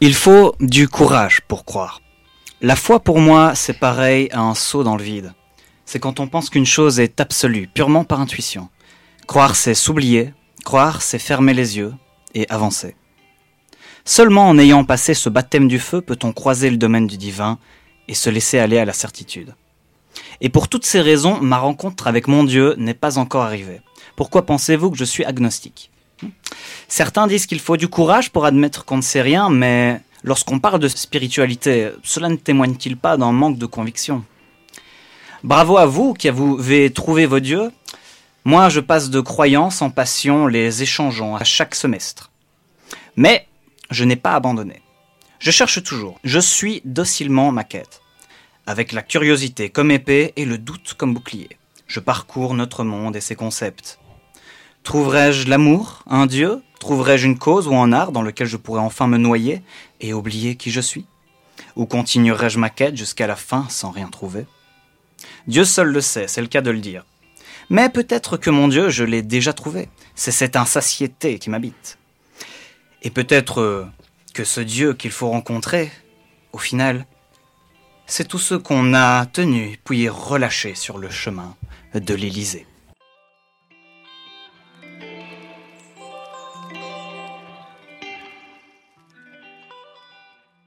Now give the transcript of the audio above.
Il faut du courage pour croire. La foi pour moi, c'est pareil à un saut dans le vide. C'est quand on pense qu'une chose est absolue, purement par intuition. Croire, c'est s'oublier. Croire, c'est fermer les yeux et avancer. Seulement en ayant passé ce baptême du feu peut-on croiser le domaine du divin et se laisser aller à la certitude. Et pour toutes ces raisons, ma rencontre avec mon Dieu n'est pas encore arrivée. Pourquoi pensez-vous que je suis agnostique? Certains disent qu'il faut du courage pour admettre qu'on ne sait rien, mais lorsqu'on parle de spiritualité, cela ne témoigne-t-il pas d'un manque de conviction? Bravo à vous qui avez trouvé vos dieux. Moi, je passe de croyance en passion, les échangeant à chaque semestre. Mais je n'ai pas abandonné. Je cherche toujours. Je suis docilement ma quête. Avec la curiosité comme épée et le doute comme bouclier. Je parcours notre monde et ses concepts. Trouverai-je l'amour, un Dieu? Trouverai-je une cause ou un art dans lequel je pourrais enfin me noyer et oublier qui je suis? Ou continuerai-je ma quête jusqu'à la fin sans rien trouver? Dieu seul le sait, c'est le cas de le dire. Mais peut-être que mon Dieu, je l'ai déjà trouvé. C'est cette insatiété qui m'habite. Et peut-être que ce Dieu qu'il faut rencontrer, au final, c'est tout ce qu'on a tenu puis relâché sur le chemin de l'Élysée.